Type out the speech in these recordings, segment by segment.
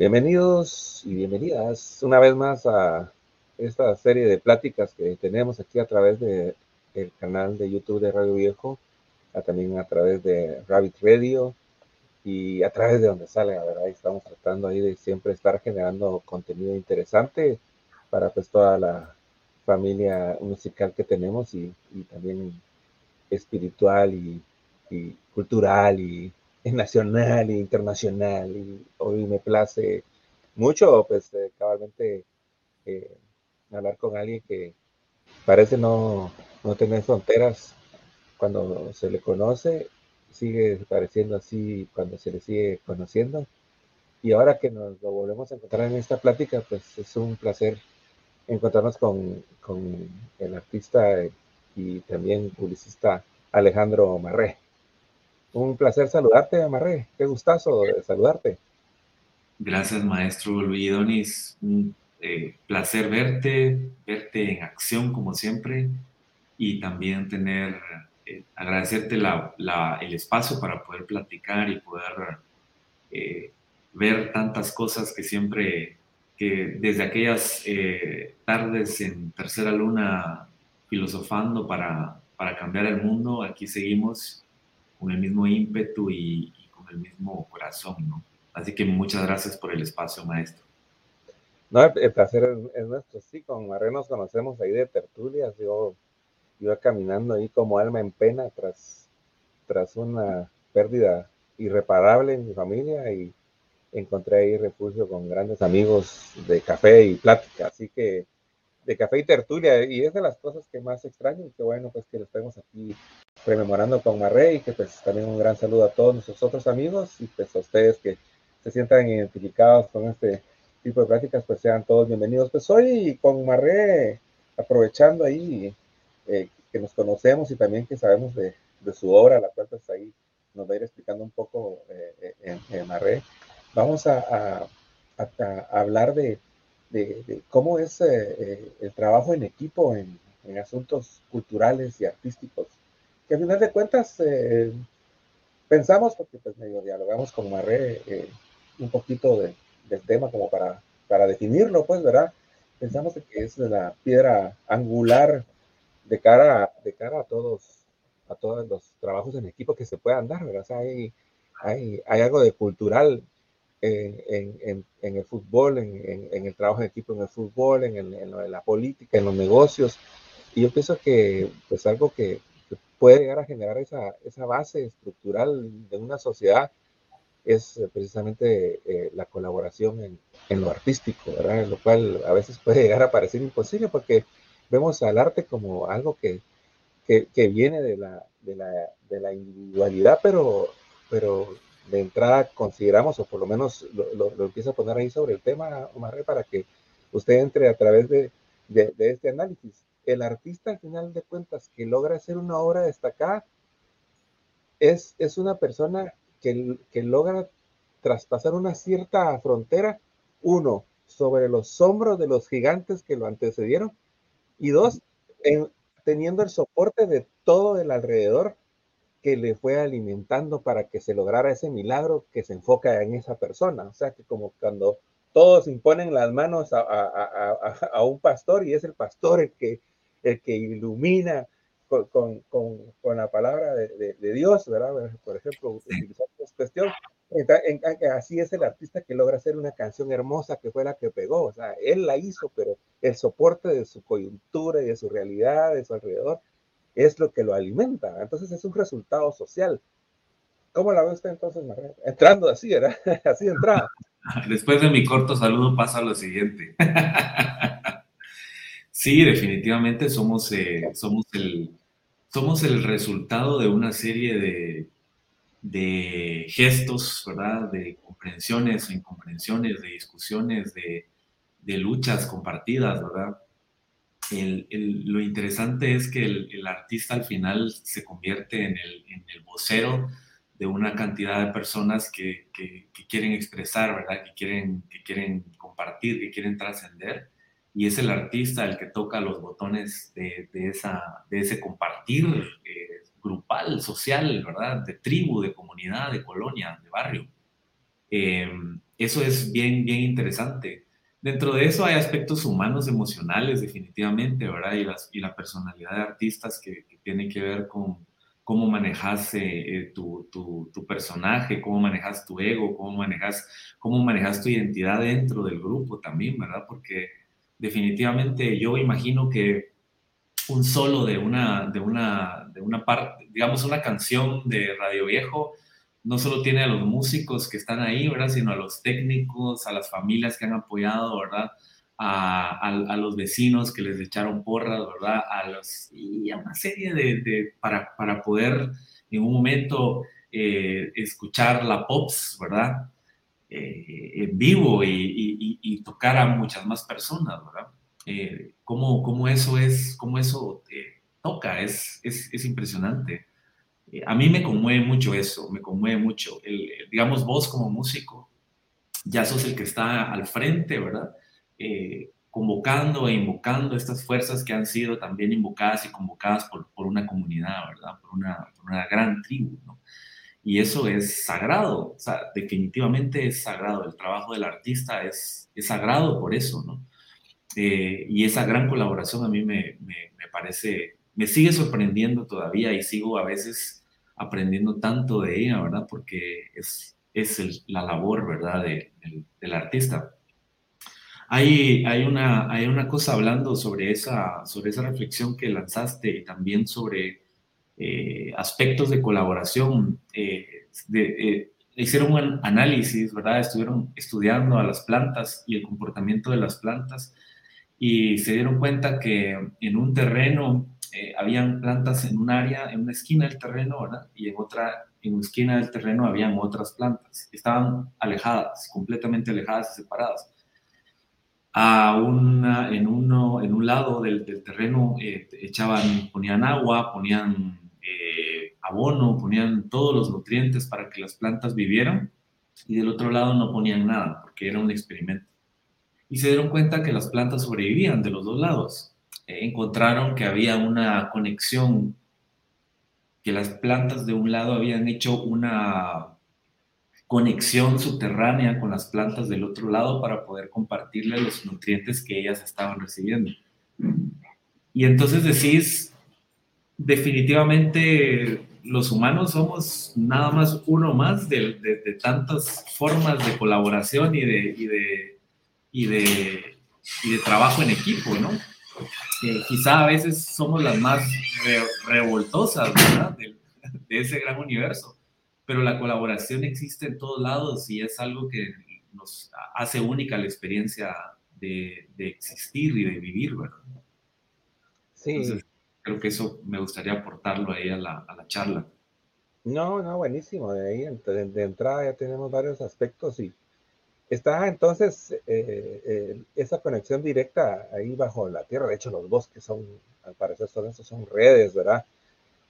Bienvenidos y bienvenidas una vez más a esta serie de pláticas que tenemos aquí a través de el canal de YouTube de Radio Viejo, también a través de Rabbit Radio y a través de donde sale, la verdad, estamos tratando ahí de siempre estar generando contenido interesante para pues toda la familia musical que tenemos y, también espiritual y, y cultural y nacional e internacional y hoy me place mucho, pues eh, cabalmente eh, hablar con alguien que parece no, no tener fronteras cuando se le conoce, sigue pareciendo así cuando se le sigue conociendo. Y ahora que nos lo volvemos a encontrar en esta plática, pues es un placer encontrarnos con, con el artista y también publicista Alejandro Marré. Un placer saludarte, Amarré. Qué gustazo saludarte. Gracias, maestro Luis Donis. Un eh, placer verte, verte en acción como siempre y también tener, eh, agradecerte el espacio para poder platicar y poder eh, ver tantas cosas que siempre, que desde aquellas tardes en tercera luna filosofando para, para cambiar el mundo, aquí seguimos con el mismo ímpetu y, con el mismo corazón, ¿no? Así que muchas gracias por el espacio, maestro. No, el placer es, nuestro, sí, con Marre nos conocemos ahí de tertulias, yo iba caminando ahí como alma en pena tras, tras una pérdida irreparable en mi familia y encontré ahí refugio con grandes amigos de café y plática, así que de café y tertulia, y es de las cosas que más extraño, y que bueno, pues que lo estemos aquí rememorando con Marrey, y que pues también un gran saludo a todos nuestros otros amigos, y pues a ustedes que se sientan identificados con este tipo de prácticas, pues sean todos bienvenidos. Pues hoy con Marré, aprovechando ahí eh, que nos conocemos y también que sabemos de, de, su obra, la cual pues ahí nos va a ir explicando un poco eh, eh vamos a hablar de de, cómo es eh, eh, el trabajo en equipo en, asuntos culturales y artísticos, que al final de cuentas eh, pensamos, porque pues medio dialogamos con Marré un poquito del tema como para, para definirlo, pues, ¿verdad? Pensamos que es la piedra angular de cara, de cara a todos, a todos los trabajos en equipo que se puedan dar, ¿verdad? O sea, hay, hay, hay algo de cultural en, el fútbol, en, el trabajo en equipo en el fútbol, en, la política, en los negocios. Y yo pienso que pues algo que, puede llegar a generar esa, esa, base estructural de una sociedad es eh, precisamente eh, la colaboración en, lo artístico, ¿verdad? Lo cual a veces puede llegar a parecer imposible porque vemos al arte como algo que, que, viene de la, de la, de la individualidad, pero, pero de entrada consideramos, o por lo menos lo, lo, empiezo a poner ahí sobre el tema, Omar, para que usted entre a través de, de, este análisis. El artista, al final de cuentas, que logra hacer una obra destacada, es, es una persona que, que logra traspasar una cierta frontera, uno, sobre los hombros de los gigantes que lo antecedieron, y dos, teniendo el soporte de todo el alrededor que le fue alimentando para que se lograra ese milagro que se enfoca en esa persona. O sea, que como cuando todos imponen las manos a, un pastor y es el pastor el que, el que ilumina con, la palabra de, Dios, ¿verdad? Por ejemplo, utilizar esta cuestión. así es el artista que logra hacer una canción hermosa que fue la que pegó. O sea, él la hizo, pero el soporte de su coyuntura y de su realidad, de su alrededor, es lo que lo alimenta. Entonces es un resultado social. ¿Cómo la ve usted entonces, María? Entrando así, ¿verdad? Así entrada. Después de mi corto saludo pasa a lo siguiente. sí, definitivamente somos, eh, somos, el, somos el resultado de una serie de, de gestos, ¿verdad? De comprensiones o incomprensiones, de discusiones, de, de luchas compartidas, ¿verdad? Lo interesante es que el, artista al final se convierte en el, vocero de una cantidad de personas que, quieren expresar, ¿verdad? Que quieren, que quieren compartir, que quieren trascender. Y es el artista el que toca los botones de, esa, de ese compartir eh, grupal, social, ¿verdad? De tribu, de comunidad, de colonia, de barrio. Em, eso es bien, bien interesante. Dentro de eso hay aspectos humanos, emocionales, definitivamente, ¿verdad? Y, las, y la personalidad de artistas que, tiene que ver con cómo manejas eh, tu, tu, tu, personaje, cómo manejas tu ego, cómo manejas, cómo manejas tu identidad dentro del grupo también, ¿verdad? Porque definitivamente yo imagino que un solo de una, de una, de una parte, digamos, una canción de Radio Viejo, no solo tiene a los músicos que están ahí, ¿verdad? Sino a los técnicos, a las familias que han apoyado, ¿verdad? A, los vecinos que les echaron porras, ¿verdad? A los, y a una serie de, para, para, poder en un momento eh, escuchar la POPS, ¿verdad? Eh, en vivo y, tocar a muchas más personas, ¿verdad? Eh, cómo, eso es, cómo eso toca, es, es, es impresionante. Eh, a mí me conmueve mucho eso, me conmueve mucho. El, digamos, vos como músico, ya sos el que está al frente, ¿verdad? Eh, convocando e invocando estas fuerzas que han sido también invocadas y convocadas por, por una comunidad, ¿verdad? Por una, gran tribu, ¿no? Y eso es sagrado, definitivamente es sagrado. El trabajo del artista es, es sagrado por eso, ¿no? Eh, y esa gran colaboración a mí me, me parece, me sigue sorprendiendo todavía y sigo a veces aprendiendo tanto de ella, ¿verdad? Porque es, es la labor, ¿verdad? De, del artista. Hay, hay, una, hay una cosa hablando sobre esa, sobre esa reflexión que lanzaste y también sobre eh, aspectos de colaboración. Eh, eh, hicieron un análisis, ¿verdad? Estuvieron estudiando a las plantas y el comportamiento de las plantas y se dieron cuenta que en un terreno eh, habían plantas en un área, en una esquina del terreno. Y en otra, en una esquina del terreno habían otras plantas. Estaban alejadas, completamente alejadas y separadas. A una, en, uno, en un lado del, del terreno eh, echaban, ponían agua, ponían eh, abono, ponían todos los nutrientes para que las plantas vivieran y del otro lado no ponían nada porque era un experimento. Y se dieron cuenta que las plantas sobrevivían de los dos lados encontraron que había una conexión, que las plantas de un lado habían hecho una conexión subterránea con las plantas del otro lado para poder compartirle los nutrientes que ellas estaban recibiendo. Y entonces decís, definitivamente los humanos somos nada más uno más de, de, tantas formas de colaboración y de, y de, y de, y de trabajo en equipo, ¿no? Que quizá a veces somos las más revoltosas De, ese gran universo, pero la colaboración existe en todos lados y es algo que nos hace única la experiencia de, existir y de vivir, ¿verdad? Sí. creo que eso me gustaría aportarlo ahí a la, a la charla. No, no, buenísimo. De ahí, de entrada ya tenemos varios aspectos y Está entonces eh, eh, esa conexión directa ahí bajo la tierra. De hecho, los bosques son, al parecer, son esos son redes, ¿verdad?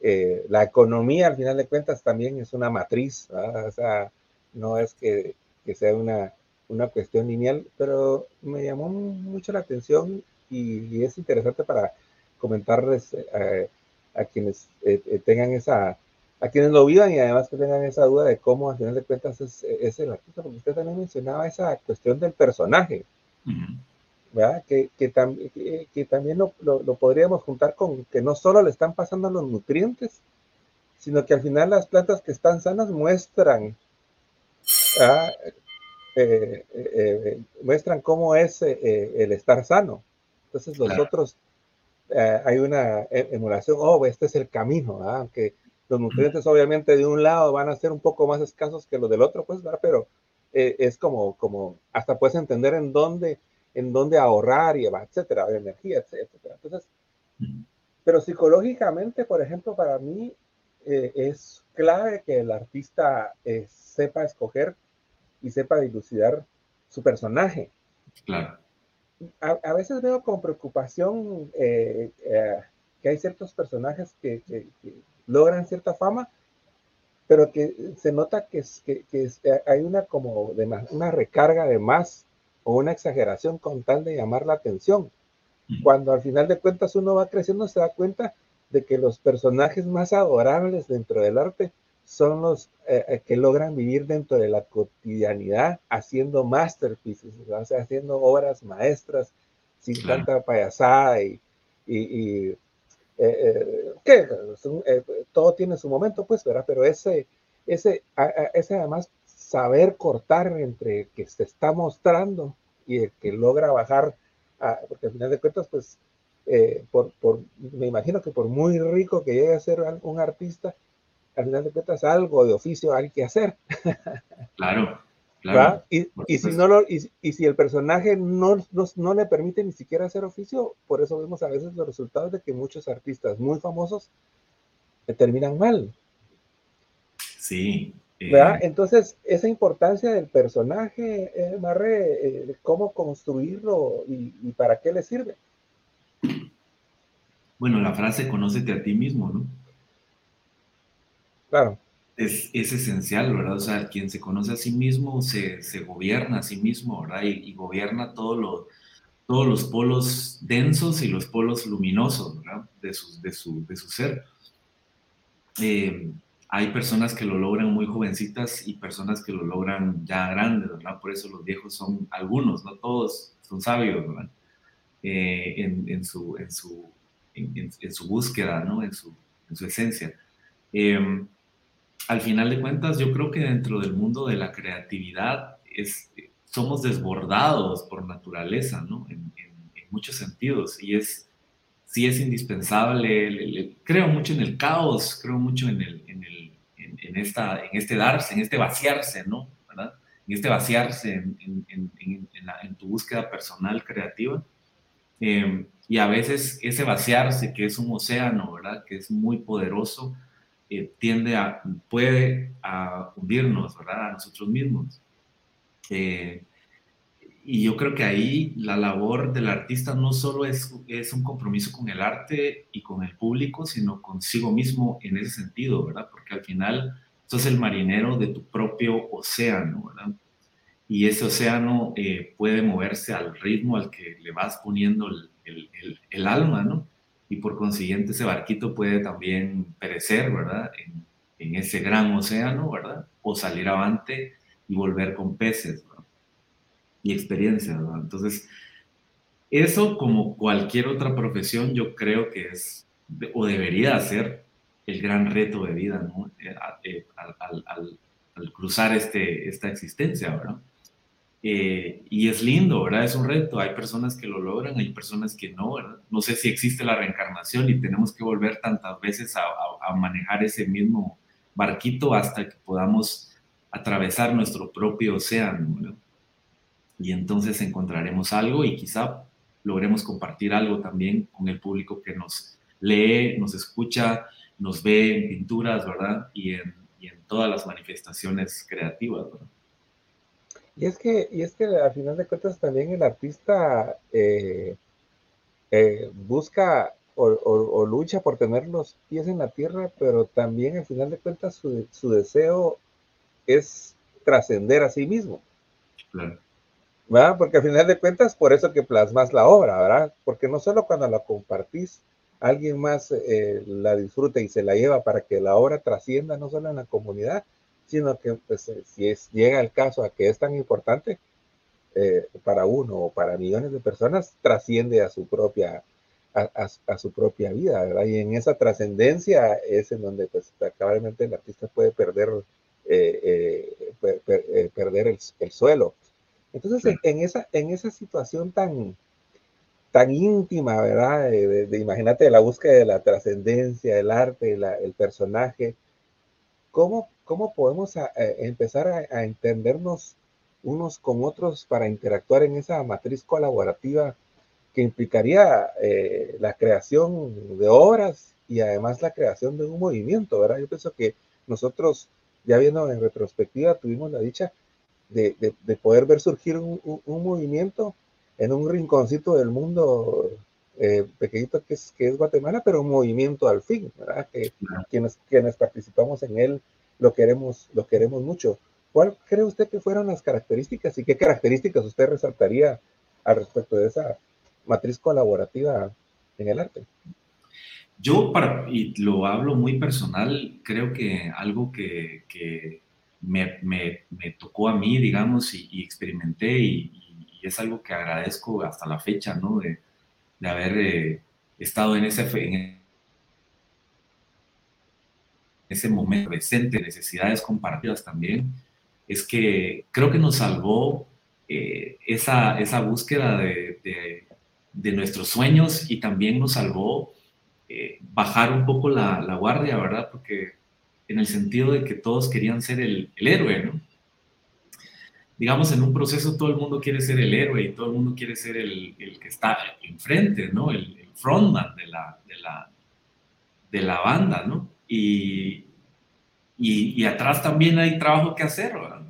Eh, la economía, al final de cuentas, también es una matriz, ¿verdad? O sea, no es que, que sea una, una, cuestión lineal, pero me llamó mucho la atención y es interesante para comentarles a quienes tengan esa a quienes lo vivan y además que tengan esa duda de cómo al final de cuentas es, el artista, porque usted también mencionaba esa cuestión del personaje, ¿verdad? Que, que, que, también lo, lo, podríamos juntar con que no solo le están pasando los nutrientes, sino que al final las plantas que están sanas muestran, eh, eh, eh, muestran cómo es el estar sano. Entonces los otros, hay una e, emulación, oh, este es el camino, aunque los nutrientes obviamente de un lado van a ser un poco más escasos que los del otro, pues, ¿verdad? Pero eh, es como, como, hasta puedes entender en dónde, en dónde ahorrar y etcétera, energía, etcétera. Entonces, pero psicológicamente, por ejemplo, para mí eh, es clave que el artista eh, sepa escoger y sepa dilucidar su personaje. Claro. A, veces veo con preocupación que hay ciertos personajes que, logran cierta fama, pero que se nota que, que, que eh, hay una como de más, una recarga de más o una exageración con tal de llamar la atención. Cuando al final de cuentas uno va creciendo se da cuenta de que los personajes más adorables dentro del arte son los eh, eh, que logran vivir dentro de la cotidianidad haciendo masterpieces, o sea, haciendo obras maestras sin tanta payasada y, y, eh, que todo tiene su momento, pues, ¿verdad? Pero ese, ese, ese además saber cortar entre que se está mostrando y el que logra bajar, porque al final de cuentas, pues, por, por, me imagino que por muy rico que llegue a ser un artista, al final de cuentas algo de oficio hay que hacer. Claro, claro. Y, y si no lo, y, y, si el personaje no, no, no, le permite ni siquiera hacer oficio, por eso vemos a veces los resultados de que muchos artistas muy famosos terminan mal. Sí. Eh, Entonces, esa importancia del personaje, eh, Marre, eh, cómo construirlo y, y para qué le sirve. Bueno, la frase conócete a ti mismo, ¿no? Claro. Es, es, esencial, ¿verdad? O sea, quien se conoce a sí mismo se, se gobierna a sí mismo, ¿verdad? Y, gobierna todo lo, todos los polos densos y los polos luminosos, ¿verdad? De su, de su, de su ser. Eh, hay personas que lo logran muy jovencitas y personas que lo logran ya grandes, ¿verdad? Por eso los viejos son algunos, no todos son sabios, ¿verdad? Eh, en, en, su, en, su, en, en, su búsqueda, ¿no? En su, en su esencia. Eh, al final de cuentas, yo creo que dentro del mundo de la creatividad somos desbordados por naturaleza, ¿no? En, muchos sentidos. Y es, sí es indispensable, creo mucho en el caos, creo mucho en, esta, en este darse, en este vaciarse, ¿no? En este vaciarse en, tu búsqueda personal creativa. Eh, y a veces ese vaciarse, que es un océano, ¿verdad? Que es muy poderoso, eh, tiende a, puede a hundirnos, ¿verdad? A nosotros mismos. Eh, y yo creo que ahí la labor del artista no solo es, es un compromiso con el arte y con el público, sino consigo mismo en ese sentido, ¿verdad? Porque al final sos el marinero de tu propio océano, ¿verdad? Y ese océano eh, puede moverse al ritmo al que le vas poniendo el, el, el alma, ¿no? Y por consiguiente ese barquito puede también perecer, ¿verdad? En, ese gran océano, ¿verdad? O salir avante y volver con peces. Y experiencia, ¿verdad? Entonces, eso como cualquier otra profesión, yo creo que es o debería ser el gran reto de vida, ¿no? Eh, eh, al, al, al, cruzar este, esta existencia, ¿verdad? Eh, y es lindo, ¿verdad? Es un reto. Hay personas que lo logran, hay personas que no, ¿verdad? No sé si existe la reencarnación y tenemos que volver tantas veces a, a, manejar ese mismo barquito hasta que podamos atravesar nuestro propio océano, ¿verdad? Y entonces encontraremos algo y quizá logremos compartir algo también con el público que nos lee, nos escucha, nos ve en pinturas, ¿verdad? Y en, y en todas las manifestaciones creativas, ¿verdad? Y es que, y es que al final de cuentas también el artista eh, eh, busca o, lucha por tener los pies en la tierra, pero también al final de cuentas su, su deseo es trascender a sí mismo. ¿verdad? Porque al final de cuentas, por eso que plasmas la obra, ¿verdad? Porque no solo cuando la compartís, alguien más eh, la disfruta y se la lleva para que la obra trascienda no solo en la comunidad, sino que pues, eh, si es, llega el caso a que es tan importante eh, para uno o para millones de personas, trasciende a su propia, a, su propia vida, ¿verdad? Y en esa trascendencia es en donde pues probablemente el artista puede perder, eh, perder el, suelo. Entonces, en, esa, en esa situación tan, tan íntima, ¿verdad? De, imagínate la búsqueda de la trascendencia, el arte, el personaje, ¿cómo, cómo podemos empezar a, entendernos unos con otros para interactuar en esa matriz colaborativa que implicaría eh, la creación de obras y además la creación de un movimiento, ¿verdad? Yo pienso que nosotros, ya viendo en retrospectiva, tuvimos la dicha de, poder ver surgir un, movimiento en un rinconcito del mundo eh, pequeñito que es, que es Guatemala, pero un movimiento al fin, ¿verdad? Que, quienes, quienes participamos en él lo queremos, lo queremos mucho. ¿Cuál cree usted que fueron las características y qué características usted resaltaría al respecto de esa matriz colaborativa en el arte? Yo, para, y lo hablo muy personal, creo que algo que, que me, me, me, tocó a mí, digamos, y, experimenté, y, es algo que agradezco hasta la fecha, ¿no? De, de haber eh, estado en ese, en ese momento presente, necesidades compartidas también, es que creo que nos salvó eh, esa, esa búsqueda de, de, nuestros sueños y también nos salvó eh, bajar un poco la, la, guardia, ¿verdad? Porque en el sentido de que todos querían ser el, el, héroe, ¿no? Digamos, en un proceso todo el mundo quiere ser el héroe y todo el mundo quiere ser el, el que está enfrente, ¿no? El, frontman de la, de la, de la banda, ¿no? Y, y, y, atrás también hay trabajo que hacer, ¿verdad?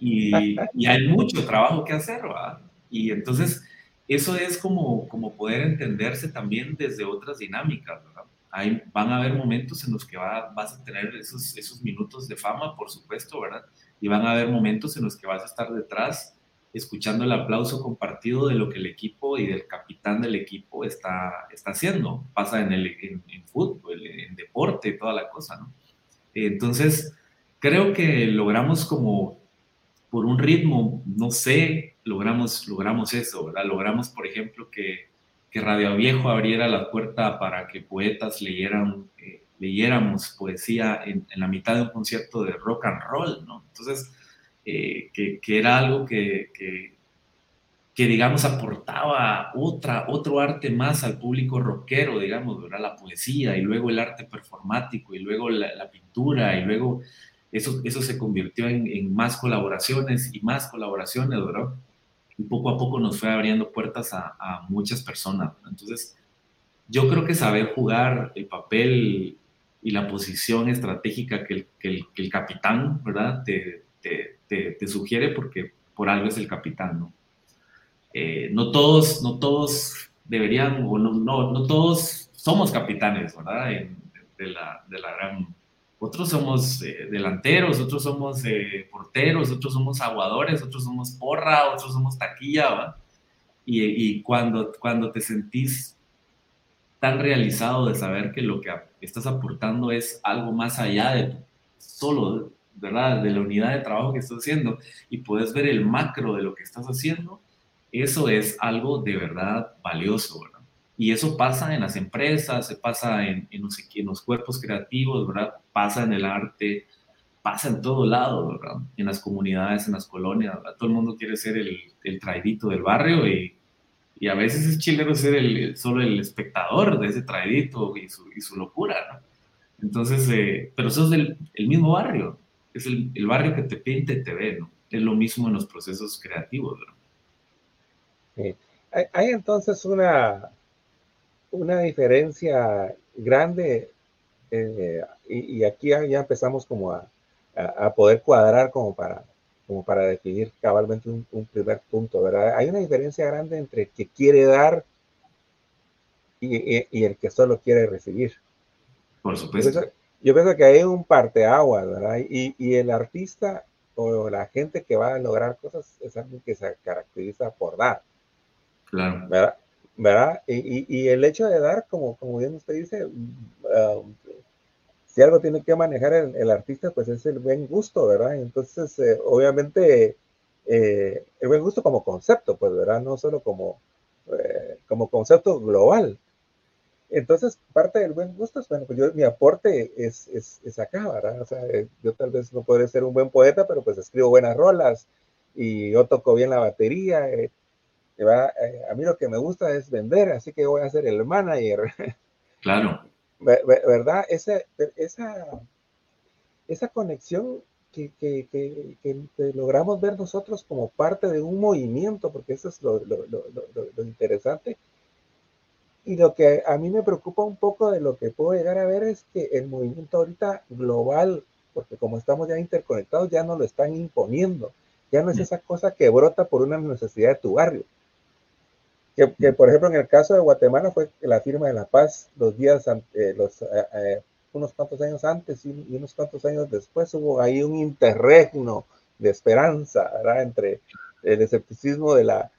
Y, y hay mucho trabajo que hacer, ¿verdad? Y entonces eso es como, como poder entenderse también desde otras dinámicas, ¿verdad? Hay, van a haber momentos en los que vas a tener esos, esos minutos de fama, por supuesto, ¿verdad? Y van a haber momentos en los que vas a estar detrás escuchando el aplauso compartido de lo que el equipo y del capitán del equipo está, está haciendo. Pasa en, el, fútbol, en deporte, toda la cosa, ¿no? Entonces, creo que logramos como por un ritmo, no sé, logramos, logramos eso, ¿verdad? Logramos, por ejemplo, que, que Radio Viejo abriera la puerta para que poetas leyeran, eh, leyéramos poesía en, en, la mitad de un concierto de rock and roll, ¿no? Entonces, eh, que, que, era algo que, que, que, digamos, aportaba otra, otro arte más al público rockero, digamos, ¿verdad? La poesía y luego el arte performático y luego la, la pintura y luego eso, eso se convirtió en, en, más colaboraciones y más colaboraciones, ¿verdad? Y poco a poco nos fue abriendo puertas a, a muchas personas. Entonces, yo creo que saber jugar el papel y la posición estratégica que el, que el, que el capitán, ¿verdad? Te, te, te, te, sugiere porque por algo es el capitán, ¿no? Eh, no todos, no todos deberían, o no, no, no todos somos capitanes, ¿verdad? En, de, la, de la gran otros somos eh, delanteros, otros somos eh, porteros, otros somos aguadores, otros somos porra, otros somos taquilla. Y, y, cuando, cuando te sentís tan realizado de saber que lo que estás aportando es algo más allá de solo, De la unidad de trabajo que estás haciendo y puedes ver el macro de lo que estás haciendo, eso es algo de verdad valioso. Y eso pasa en las empresas, se pasa en, en, los, en, los, cuerpos creativos, ¿verdad? Pasa en el arte, pasa en todo lado. En las comunidades, en las colonias. Todo el mundo quiere ser el, el traidito del barrio y, y, a veces es chileno ser el, solo el espectador de ese traidito y su, y su locura. Entonces, eh, pero eso es del, el mismo barrio, es el, el, barrio que te pinta y te ve, ¿no? Es lo mismo en los procesos creativos, ¿verdad? Sí. Hay, hay entonces una, una diferencia grande eh, y, y, aquí ya, empezamos como a, a, poder cuadrar como para, como para definir cabalmente un, un, primer punto, ¿verdad? Hay una diferencia grande entre el que quiere dar y, y, y el que solo quiere recibir. Por supuesto. Yo pienso, yo pienso que hay un parteaguas, ¿verdad? Y, el artista o la gente que va a lograr cosas es alguien que se caracteriza por dar. Claro. ¿verdad? ¿verdad? Y, y, el hecho de dar, como, como bien usted dice, uh, si algo tiene que manejar el, el, artista, pues es el buen gusto, ¿verdad? Entonces, eh, obviamente, eh, el buen gusto como concepto, pues, ¿verdad? No solo como, eh, como concepto global. Entonces, parte del buen gusto es, bueno, pues yo, mi aporte es, es, es acá, ¿verdad? O sea, yo tal vez no podré ser un buen poeta, pero pues escribo buenas rolas y yo toco bien la batería, va, eh, a mí lo que me gusta es vender, así que voy a ser el manager. Claro. ¿Verdad? Esa, esa, esa conexión que, que, que, que, logramos ver nosotros como parte de un movimiento, porque eso es lo, lo, lo, lo, interesante. Y lo que a mí me preocupa un poco de lo que puedo llegar a ver es que el movimiento ahorita global, porque como estamos ya interconectados, ya no lo están imponiendo. Ya no es esa cosa que brota por una necesidad de tu barrio que, que, por ejemplo en el caso de Guatemala fue la firma de la paz los días, eh, los, eh, eh, unos cuantos años antes y, y, unos cuantos años después hubo ahí un interregno de esperanza, ¿verdad? Entre el escepticismo de la,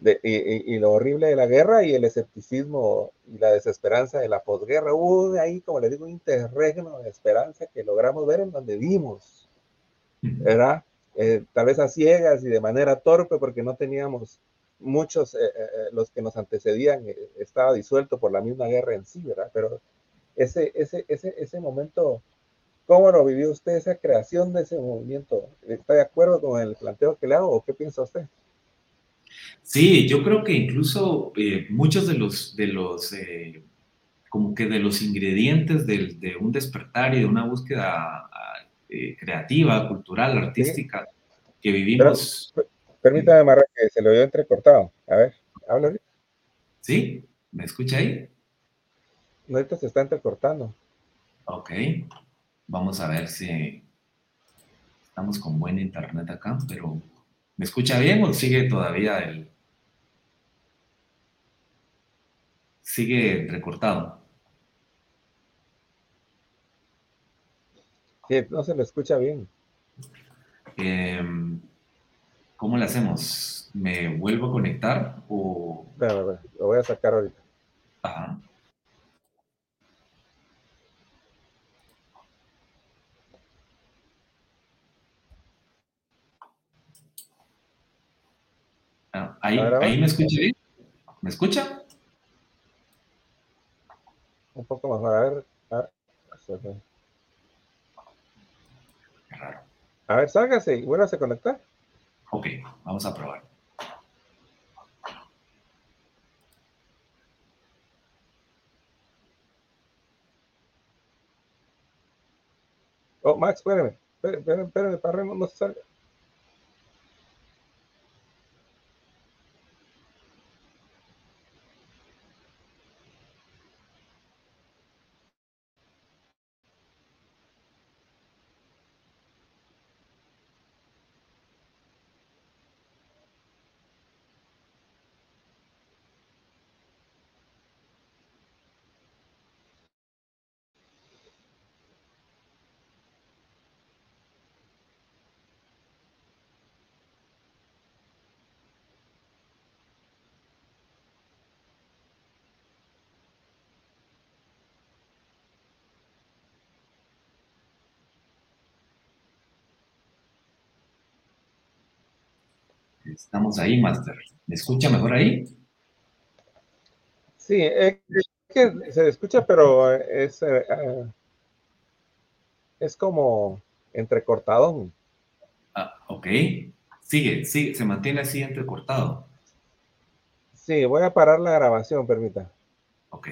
y, lo horrible de la guerra y el escepticismo y la desesperanza de la posguerra. Hubo de ahí, como le digo, un interregno de esperanza que logramos ver en donde vimos, ¿verdad? Eh, tal vez a ciegas y de manera torpe porque no teníamos muchos, eh, eh, los que nos antecedían, estaba disuelto por la misma guerra en sí, ¿verdad? Pero ese, ese, ese, ese momento, ¿cómo lo vivió usted, esa creación de ese movimiento? ¿Está de acuerdo con el planteo que le hago o qué piensa usted? Sí, yo creo que incluso eh, muchos de los, de los eh, como que de los ingredientes de, un despertar y de una búsqueda eh, creativa, cultural, artística que vivimos. permítame, Marra, que se lo veo entrecortado. A ver, habla. ¿Sí? ¿Me escucha ahí? No, ahorita se está entrecortando. Ok, vamos a ver si estamos con buen internet acá, pero ¿Me escucha bien o sigue todavía el... Sigue recortado? Sí, no se lo escucha bien. Em, ¿Cómo le hacemos? ¿Me vuelvo a conectar o...? lo voy a sacar ahorita. Ajá. Ahí, ahí me escucha bien. ¿Me escucha? Un poco mejor. A ver. A ver, a ver sálgase y vuelvas a conectar. Ok, vamos a probar. Oh, Max, espérame. Espérame, espérame, para no, no se salga. Estamos ahí, Master. ¿Me escucha mejor ahí? Sí, es que se escucha, pero es, eh, ah, es como entrecortado. Ah, ok. Sigue, sigue, se mantiene así entrecortado. Sí, voy a parar la grabación, permita. Ok.